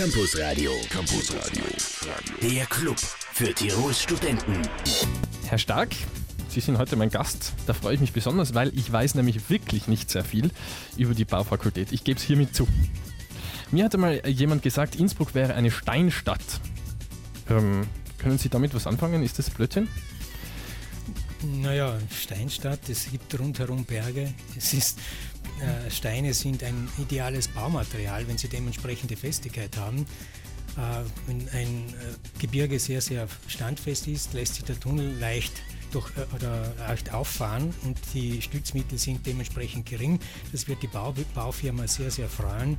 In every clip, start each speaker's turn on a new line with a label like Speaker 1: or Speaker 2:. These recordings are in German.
Speaker 1: Campus Radio. Campus Radio. Der Club für Tirols Studenten.
Speaker 2: Herr Stark, Sie sind heute mein Gast. Da freue ich mich besonders, weil ich weiß nämlich wirklich nicht sehr viel über die Baufakultät. Ich gebe es hiermit zu. Mir hatte mal jemand gesagt, Innsbruck wäre eine Steinstadt. Ähm, können Sie damit was anfangen? Ist das Blödsinn?
Speaker 3: Naja, Steinstadt, es gibt rundherum Berge. Es ist, äh, Steine sind ein ideales Baumaterial, wenn sie dementsprechende Festigkeit haben. Äh, wenn ein äh, Gebirge sehr, sehr standfest ist, lässt sich der Tunnel leicht durch, oder leicht auffahren und die Stützmittel sind dementsprechend gering. Das wird die Bau, Baufirma sehr, sehr freuen.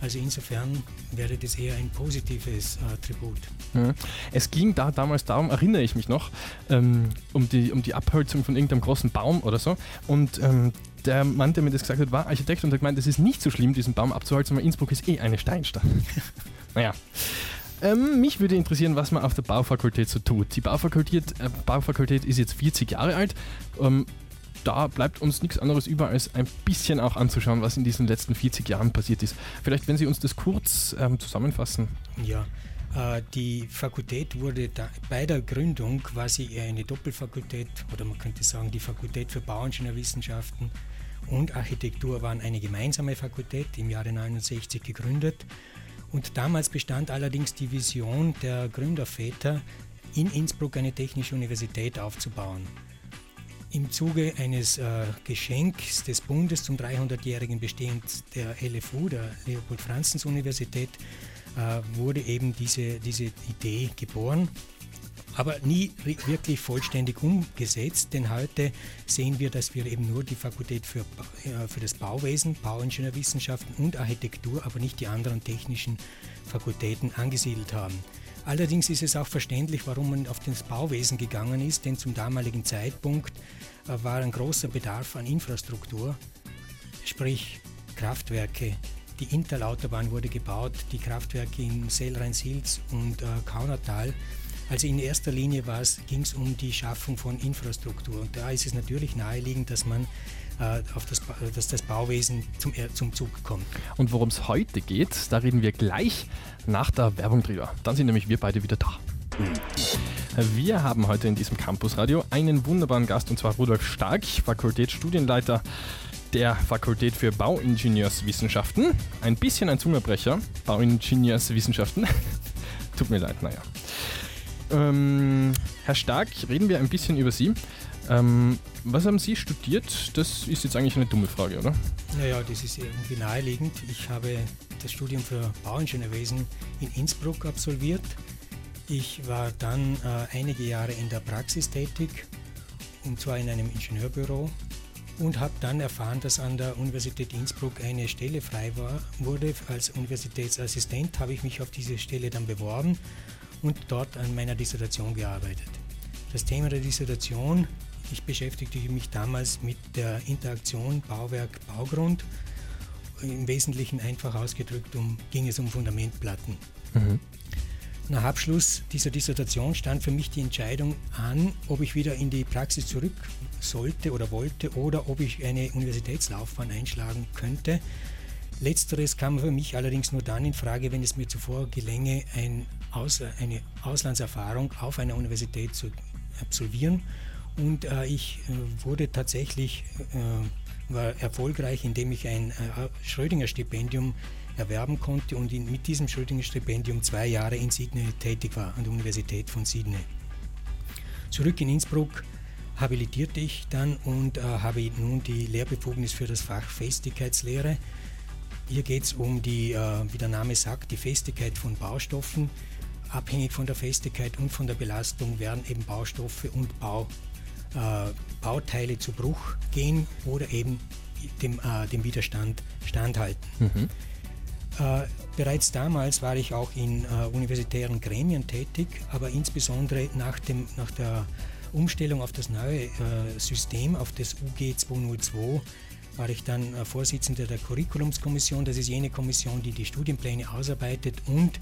Speaker 3: Also insofern wäre das eher ein positives äh.
Speaker 2: Mhm. Es ging da damals darum, erinnere ich mich noch, ähm, um, die, um die Abholzung von irgendeinem großen Baum oder so. Und ähm, der Mann, der mir das gesagt hat, war Architekt und hat gemeint, es ist nicht so schlimm, diesen Baum abzuholzen, weil Innsbruck ist eh eine Steinstadt. naja. Ähm, mich würde interessieren, was man auf der Baufakultät so tut. Die Baufakultät, äh, Baufakultät ist jetzt 40 Jahre alt. Ähm, da bleibt uns nichts anderes über, als ein bisschen auch anzuschauen, was in diesen letzten 40 Jahren passiert ist. Vielleicht, wenn Sie uns das kurz ähm, zusammenfassen.
Speaker 3: Ja, äh, die Fakultät wurde bei der Gründung quasi eine Doppelfakultät oder man könnte sagen, die Fakultät für Bauingenieurwissenschaften und Architektur waren eine gemeinsame Fakultät im Jahre 69 gegründet. Und damals bestand allerdings die Vision der Gründerväter, in Innsbruck eine technische Universität aufzubauen. Im Zuge eines äh, Geschenks des Bundes zum 300-jährigen Bestehen der LFU, der Leopold-Franzens-Universität, äh, wurde eben diese, diese Idee geboren aber nie wirklich vollständig umgesetzt, denn heute sehen wir, dass wir eben nur die Fakultät für, äh, für das Bauwesen, Bauingenieurwissenschaften und Architektur, aber nicht die anderen technischen Fakultäten angesiedelt haben. Allerdings ist es auch verständlich, warum man auf das Bauwesen gegangen ist, denn zum damaligen Zeitpunkt äh, war ein großer Bedarf an Infrastruktur, sprich Kraftwerke. Die Interlautobahn wurde gebaut, die Kraftwerke in Sellrhein-Silz und äh, Kaunertal. Also in erster Linie ging es um die Schaffung von Infrastruktur. Und da ist es natürlich naheliegend, dass man äh, auf das, dass das Bauwesen zum, zum Zug kommt.
Speaker 2: Und worum es heute geht, da reden wir gleich nach der Werbung drüber. Dann sind nämlich wir beide wieder da. Wir haben heute in diesem Campusradio einen wunderbaren Gast und zwar Rudolf Stark, Fakultätsstudienleiter der Fakultät für Bauingenieurswissenschaften. Ein bisschen ein Zungerbrecher, Bauingenieurswissenschaften. Tut mir leid, naja. Ähm, Herr Stark, reden wir ein bisschen über Sie. Ähm, was haben Sie studiert? Das ist jetzt eigentlich eine dumme Frage, oder?
Speaker 3: Naja, das ist irgendwie naheliegend. Ich habe das Studium für Bauingenieurwesen in Innsbruck absolviert. Ich war dann äh, einige Jahre in der Praxis tätig, und zwar in einem Ingenieurbüro und habe dann erfahren, dass an der Universität Innsbruck eine Stelle frei war, wurde. Als Universitätsassistent habe ich mich auf diese Stelle dann beworben und dort an meiner Dissertation gearbeitet. Das Thema der Dissertation, ich beschäftigte mich damals mit der Interaktion Bauwerk-Baugrund. Im Wesentlichen einfach ausgedrückt um, ging es um Fundamentplatten. Mhm. Nach Abschluss dieser Dissertation stand für mich die Entscheidung an, ob ich wieder in die Praxis zurück sollte oder wollte oder ob ich eine Universitätslaufbahn einschlagen könnte. Letzteres kam für mich allerdings nur dann in Frage, wenn es mir zuvor gelänge, ein Aus, eine Auslandserfahrung auf einer Universität zu absolvieren. Und äh, ich äh, wurde tatsächlich äh, war erfolgreich, indem ich ein äh, Schrödinger-Stipendium erwerben konnte und in, mit diesem Schrödinger-Stipendium zwei Jahre in Sydney tätig war, an der Universität von Sydney. Zurück in Innsbruck habilitierte ich dann und äh, habe nun die Lehrbefugnis für das Fach Festigkeitslehre hier geht es um die, äh, wie der Name sagt, die Festigkeit von Baustoffen. Abhängig von der Festigkeit und von der Belastung werden eben Baustoffe und Bau, äh, Bauteile zu Bruch gehen oder eben dem, äh, dem Widerstand standhalten. Mhm. Äh, bereits damals war ich auch in äh, universitären Gremien tätig, aber insbesondere nach, dem, nach der Umstellung auf das neue äh, System, auf das UG 202, war ich dann äh, Vorsitzender der Curriculumskommission. Das ist jene Kommission, die die Studienpläne ausarbeitet und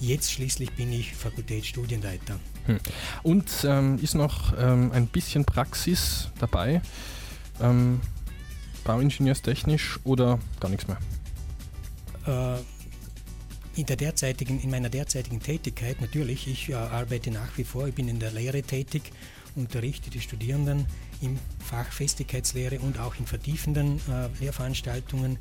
Speaker 3: jetzt schließlich bin ich Fakultätsstudienleiter. Hm.
Speaker 2: Und ähm, ist noch ähm, ein bisschen Praxis dabei, ähm, bauingenieurstechnisch oder gar nichts mehr?
Speaker 3: Äh, in, der derzeitigen, in meiner derzeitigen Tätigkeit natürlich, ich äh, arbeite nach wie vor, ich bin in der Lehre tätig, unterrichte die Studierenden im Fach Festigkeitslehre und auch in vertiefenden äh, Lehrveranstaltungen.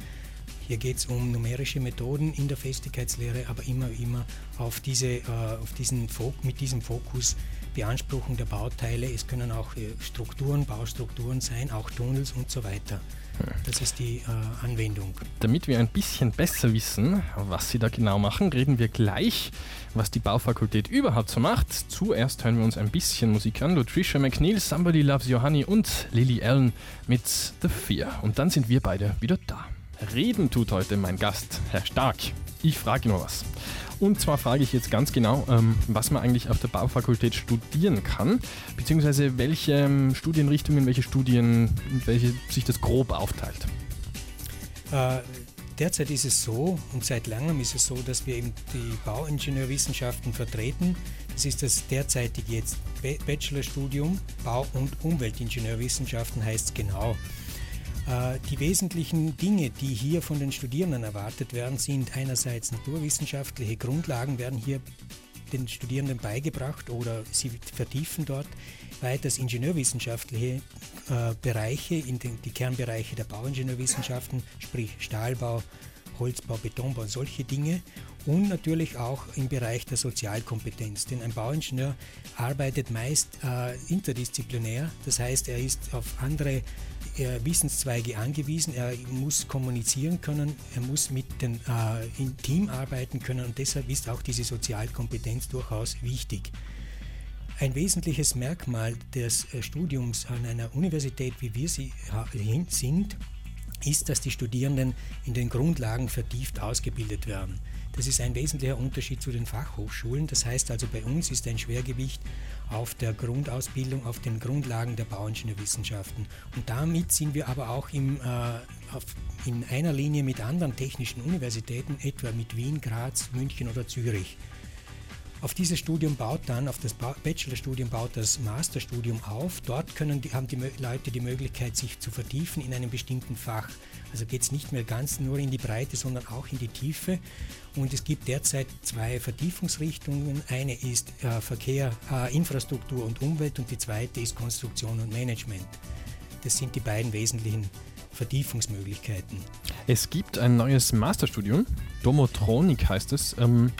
Speaker 3: Hier geht es um numerische Methoden in der Festigkeitslehre, aber immer, immer auf, diese, äh, auf diesen mit diesem Fokus Beanspruchung der Bauteile. Es können auch äh, Strukturen, Baustrukturen sein, auch Tunnels und so weiter. Das ist die äh, Anwendung.
Speaker 2: Damit wir ein bisschen besser wissen, was Sie da genau machen, reden wir gleich, was die Baufakultät überhaupt so macht. Zuerst hören wir uns ein bisschen Musik an. Patricia McNeil, Somebody Loves Honey und Lily Allen mit The Fear. Und dann sind wir beide wieder da. Reden tut heute mein Gast, Herr Stark. Ich frage nur was. Und zwar frage ich jetzt ganz genau, ähm, was man eigentlich auf der Baufakultät studieren kann, beziehungsweise welche ähm, Studienrichtungen, welche Studien, welche sich das grob aufteilt.
Speaker 3: Äh, derzeit ist es so und seit langem ist es so, dass wir eben die Bauingenieurwissenschaften vertreten. Das ist das derzeitige jetzt Bachelorstudium Bau- und Umweltingenieurwissenschaften heißt es genau. Äh, die wesentlichen Dinge, die hier von den Studierenden erwartet werden, sind einerseits naturwissenschaftliche Grundlagen werden hier den Studierenden beigebracht oder sie vertiefen dort weiters ingenieurwissenschaftliche äh, Bereiche, in die Kernbereiche der Bauingenieurwissenschaften, sprich Stahlbau, Holzbau, Betonbau, solche Dinge und natürlich auch im Bereich der Sozialkompetenz. Denn ein Bauingenieur arbeitet meist äh, interdisziplinär, das heißt, er ist auf andere äh, Wissenszweige angewiesen, er muss kommunizieren können, er muss mit dem äh, im Team arbeiten können und deshalb ist auch diese Sozialkompetenz durchaus wichtig. Ein wesentliches Merkmal des äh, Studiums an einer Universität, wie wir sie sind, ist, dass die Studierenden in den Grundlagen vertieft ausgebildet werden. Das ist ein wesentlicher Unterschied zu den Fachhochschulen. Das heißt also, bei uns ist ein Schwergewicht auf der Grundausbildung, auf den Grundlagen der Bauingenieurwissenschaften. Und damit sind wir aber auch im, äh, auf, in einer Linie mit anderen technischen Universitäten, etwa mit Wien, Graz, München oder Zürich. Auf dieses Studium baut dann, auf das Bachelorstudium baut das Masterstudium auf. Dort können die, haben die Leute die Möglichkeit, sich zu vertiefen in einem bestimmten Fach. Also geht es nicht mehr ganz nur in die Breite, sondern auch in die Tiefe. Und es gibt derzeit zwei Vertiefungsrichtungen. Eine ist äh, Verkehr, äh, Infrastruktur und Umwelt und die zweite ist Konstruktion und Management. Das sind die beiden wesentlichen Vertiefungsmöglichkeiten.
Speaker 2: Es gibt ein neues Masterstudium, Domotronik heißt es. Ähm,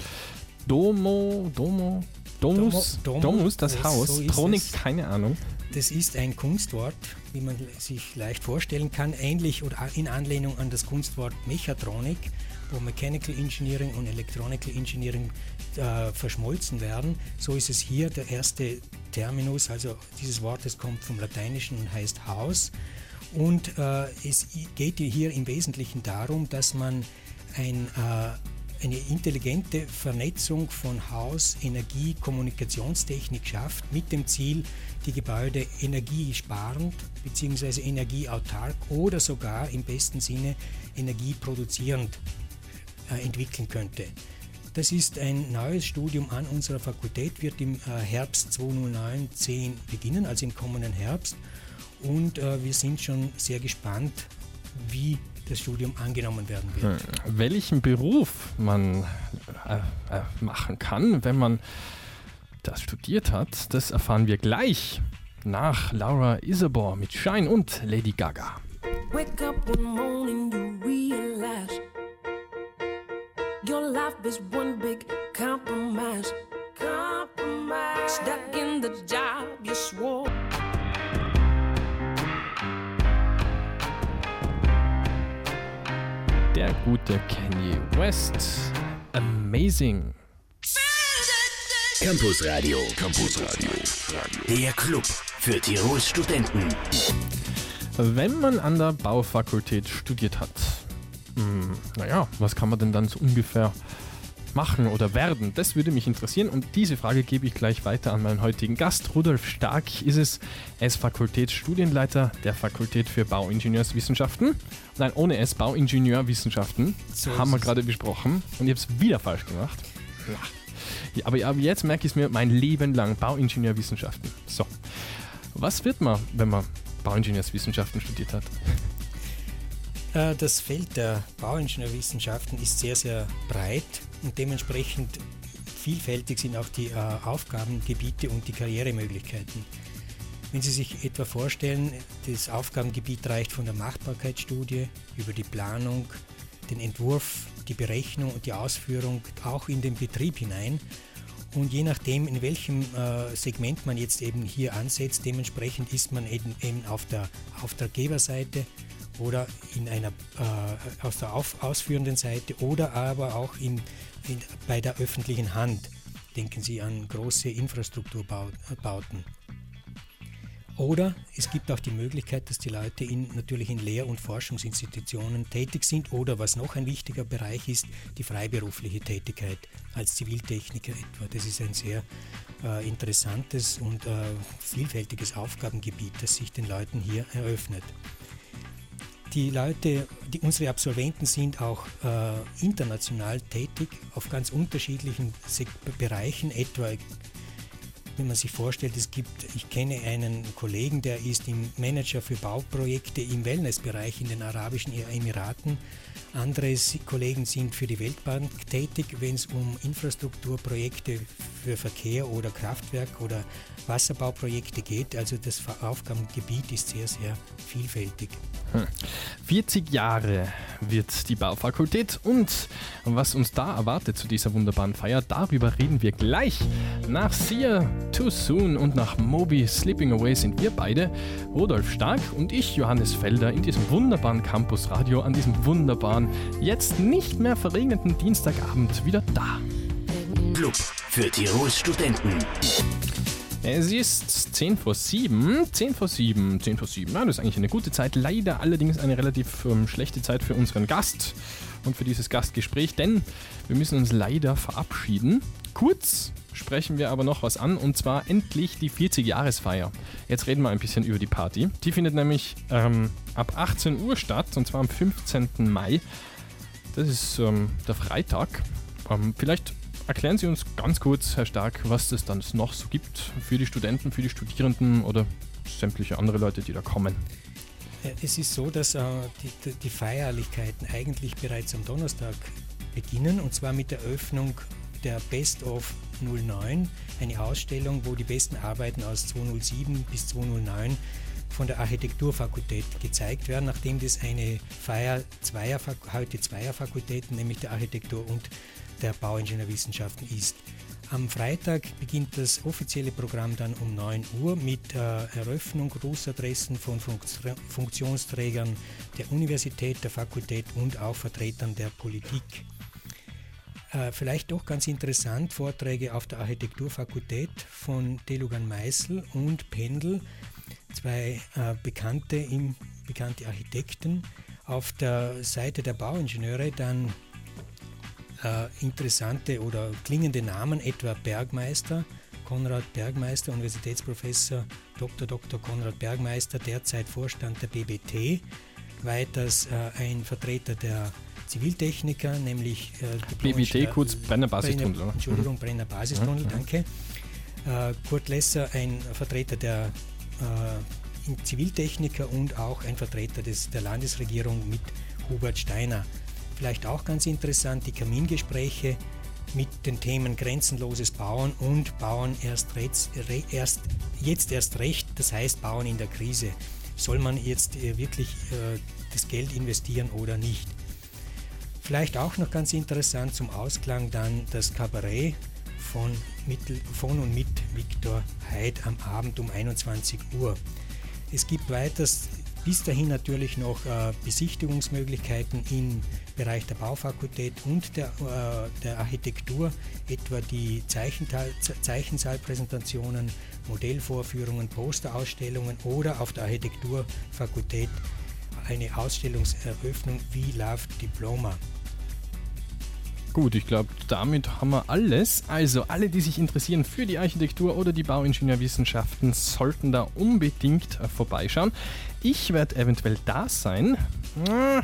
Speaker 2: Domo, Domo, Domus, Domo, Domo, Domus, das, Haus. So Tronik, keine Ahnung.
Speaker 3: Das ist ein Kunstwort, wie man sich leicht vorstellen kann, ähnlich oder in Anlehnung an das Kunstwort Mechatronik, wo Mechanical Engineering und Electronical Engineering äh, verschmolzen werden. So ist es hier der erste Terminus, also dieses Wort das kommt vom Lateinischen und heißt Haus. Und äh, es geht hier im Wesentlichen darum, dass man ein äh, eine intelligente Vernetzung von Haus, Energie, Kommunikationstechnik schafft, mit dem Ziel, die Gebäude energiesparend bzw. energieautark oder sogar im besten Sinne energieproduzierend äh, entwickeln könnte. Das ist ein neues Studium an unserer Fakultät, wird im äh, Herbst 2009-10 beginnen, also im kommenden Herbst. Und äh, wir sind schon sehr gespannt, wie das Studium angenommen werden wird.
Speaker 2: Hm. Welchen Beruf man äh, äh, machen kann, wenn man das studiert hat, das erfahren wir gleich nach Laura Isabor mit Shine und Lady Gaga. Wake up one morning, you realize your life is one big compromise. Compromise. Stuck in the job you swore. Der gute Kanye West. Amazing.
Speaker 1: Campus Radio. Campus Radio. Der Club für Tirols Studenten.
Speaker 2: Wenn man an der Baufakultät studiert hat, hm, naja, was kann man denn dann so ungefähr machen oder werden? Das würde mich interessieren und diese Frage gebe ich gleich weiter an meinen heutigen Gast. Rudolf Stark ist es. Er ist Fakultätsstudienleiter der Fakultät für Bauingenieurswissenschaften. Nein, ohne S, Bauingenieurwissenschaften. So haben wir gerade besprochen und ich habe es wieder falsch gemacht. Ja, aber jetzt merke ich es mir mein Leben lang, Bauingenieurwissenschaften. So, was wird man, wenn man Bauingenieurswissenschaften studiert hat?
Speaker 3: Äh, das Feld der Bauingenieurwissenschaften ist sehr, sehr breit und dementsprechend vielfältig sind auch die äh, Aufgabengebiete und die Karrieremöglichkeiten. Wenn Sie sich etwa vorstellen, das Aufgabengebiet reicht von der Machbarkeitsstudie über die Planung, den Entwurf, die Berechnung und die Ausführung auch in den Betrieb hinein. Und je nachdem, in welchem äh, Segment man jetzt eben hier ansetzt, dementsprechend ist man eben, eben auf der Auftraggeberseite oder in einer, äh, aus der auf, ausführenden Seite oder aber auch in, in, bei der öffentlichen Hand. Denken Sie an große Infrastrukturbauten. Oder es gibt auch die Möglichkeit, dass die Leute in, natürlich in Lehr- und Forschungsinstitutionen tätig sind oder was noch ein wichtiger Bereich ist, die freiberufliche Tätigkeit als Ziviltechniker etwa. Das ist ein sehr äh, interessantes und äh, vielfältiges Aufgabengebiet, das sich den Leuten hier eröffnet. Die Leute, die, unsere Absolventen sind auch äh, international tätig auf ganz unterschiedlichen Bereichen, etwa wenn man sich vorstellt, es gibt, ich kenne einen Kollegen, der ist im Manager für Bauprojekte im Wellnessbereich in den Arabischen Emiraten. Andere Kollegen sind für die Weltbank tätig, wenn es um Infrastrukturprojekte für Verkehr oder Kraftwerk oder Wasserbauprojekte geht. Also das Aufgabengebiet ist sehr, sehr vielfältig.
Speaker 2: 40 hm. Jahre wird die Baufakultät und was uns da erwartet zu dieser wunderbaren Feier, darüber reden wir gleich. Nach Sia Too Soon und nach Moby Sleeping Away sind wir beide, Rudolf Stark und ich, Johannes Felder, in diesem wunderbaren Campus Radio an diesem wunderbaren, jetzt nicht mehr verregneten Dienstagabend wieder da.
Speaker 1: Club für Tirols Studenten.
Speaker 2: Es ist 10 vor 7, 10 vor 7, 10 vor 7. Ja, das ist eigentlich eine gute Zeit. Leider allerdings eine relativ ähm, schlechte Zeit für unseren Gast und für dieses Gastgespräch, denn wir müssen uns leider verabschieden. Kurz sprechen wir aber noch was an und zwar endlich die 40-Jahresfeier. Jetzt reden wir ein bisschen über die Party. Die findet nämlich ähm, ab 18 Uhr statt und zwar am 15. Mai. Das ist ähm, der Freitag. Ähm, vielleicht Erklären Sie uns ganz kurz, Herr Stark, was es dann noch so gibt für die Studenten, für die Studierenden oder sämtliche andere Leute, die da kommen.
Speaker 3: Es ist so, dass äh, die, die, Feierlichkeiten eigentlich bereits am Donnerstag beginnen und zwar mit der Öffnung der Best of 09, eine Ausstellung, wo die besten Arbeiten aus 207 bis 209 von der Architekturfakultät gezeigt werden, nachdem das eine Feier zweier, heute zweier Fakultäten, nämlich der Architektur und der Bauingenieurwissenschaften ist. Am Freitag beginnt das offizielle Programm dann um 9 Uhr mit äh, Eröffnung, Grußadressen von Funktionsträgern der Universität, der Fakultät und auch Vertretern der Politik. Äh, vielleicht doch ganz interessant, Vorträge auf der Architekturfakultät von Delugan Meißel und Pendel, zwei äh, bekannte, bekannte Architekten. Auf der Seite der Bauingenieure dann äh, interessante oder klingende Namen, etwa Bergmeister, Konrad Bergmeister, Universitätsprofessor Dr. Dr. Konrad Bergmeister, derzeit Vorstand der BBT. Weiters ein Vertreter der Ziviltechniker, nämlich
Speaker 2: äh, BBT, kurz Brenner Basistunnel.
Speaker 3: Brenner, Entschuldigung, mhm. Brenner Basistunnel, mhm. danke. Äh, Kurt Lesser, ein Vertreter der äh, Ziviltechniker und auch ein Vertreter des, der Landesregierung mit Hubert Steiner. Vielleicht auch ganz interessant, die Kamingespräche mit den Themen grenzenloses Bauen und Bauen erst, erst, jetzt erst recht, das heißt Bauen in der Krise. Soll man jetzt äh, wirklich äh, das Geld investieren oder nicht? Vielleicht auch noch ganz interessant zum Ausklang dann das Kabarett von, Mittel, von und mit Viktor Heid am Abend um 21 Uhr. Es gibt weiters bis dahin natürlich noch äh, Besichtigungsmöglichkeiten im Bereich der Baufakultät und der, äh, der Architektur, etwa die Zeichensaalpräsentationen, Modellvorführungen, Posterausstellungen oder auf der Architekturfakultät eine Ausstellungseröffnung wie Love Diploma.
Speaker 2: Gut, ich glaube, damit haben wir alles. Also alle, die sich interessieren für die Architektur oder die Bauingenieurwissenschaften, sollten da unbedingt äh, vorbeischauen. Ich werde eventuell da sein. Äh, äh,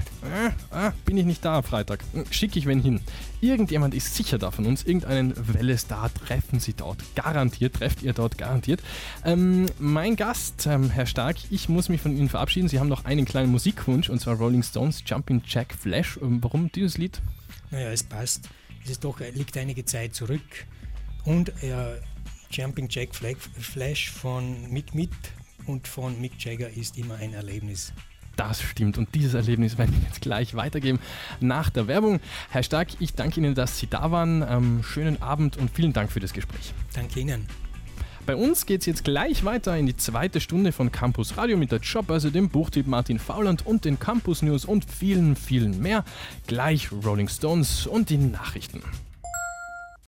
Speaker 2: äh, bin ich nicht da am Freitag? Hm, Schicke ich wen hin. Irgendjemand ist sicher da von uns. Irgendeinen Wellestar treffen Sie dort. Garantiert, trefft ihr dort garantiert. Ähm, mein Gast, ähm, Herr Stark, ich muss mich von Ihnen verabschieden. Sie haben noch einen kleinen Musikwunsch und zwar Rolling Stones Jumping Jack Flash. Ähm, warum dieses Lied?
Speaker 3: Naja, es passt. Es ist doch, liegt einige Zeit zurück. Und äh, Jumping Jack Flash von Mick Mitt und von Mick Jagger ist immer ein Erlebnis.
Speaker 2: Das stimmt und dieses Erlebnis werden wir jetzt gleich weitergeben nach der Werbung. Herr Stark, ich danke Ihnen, dass Sie da waren. Ähm, schönen Abend und vielen Dank für das Gespräch.
Speaker 3: Danke Ihnen.
Speaker 2: Bei uns geht es jetzt gleich weiter in die zweite Stunde von Campus Radio mit der Jobbörse, dem Buchtipp Martin Fauland und den Campus News und vielen, vielen mehr. Gleich Rolling Stones und die Nachrichten.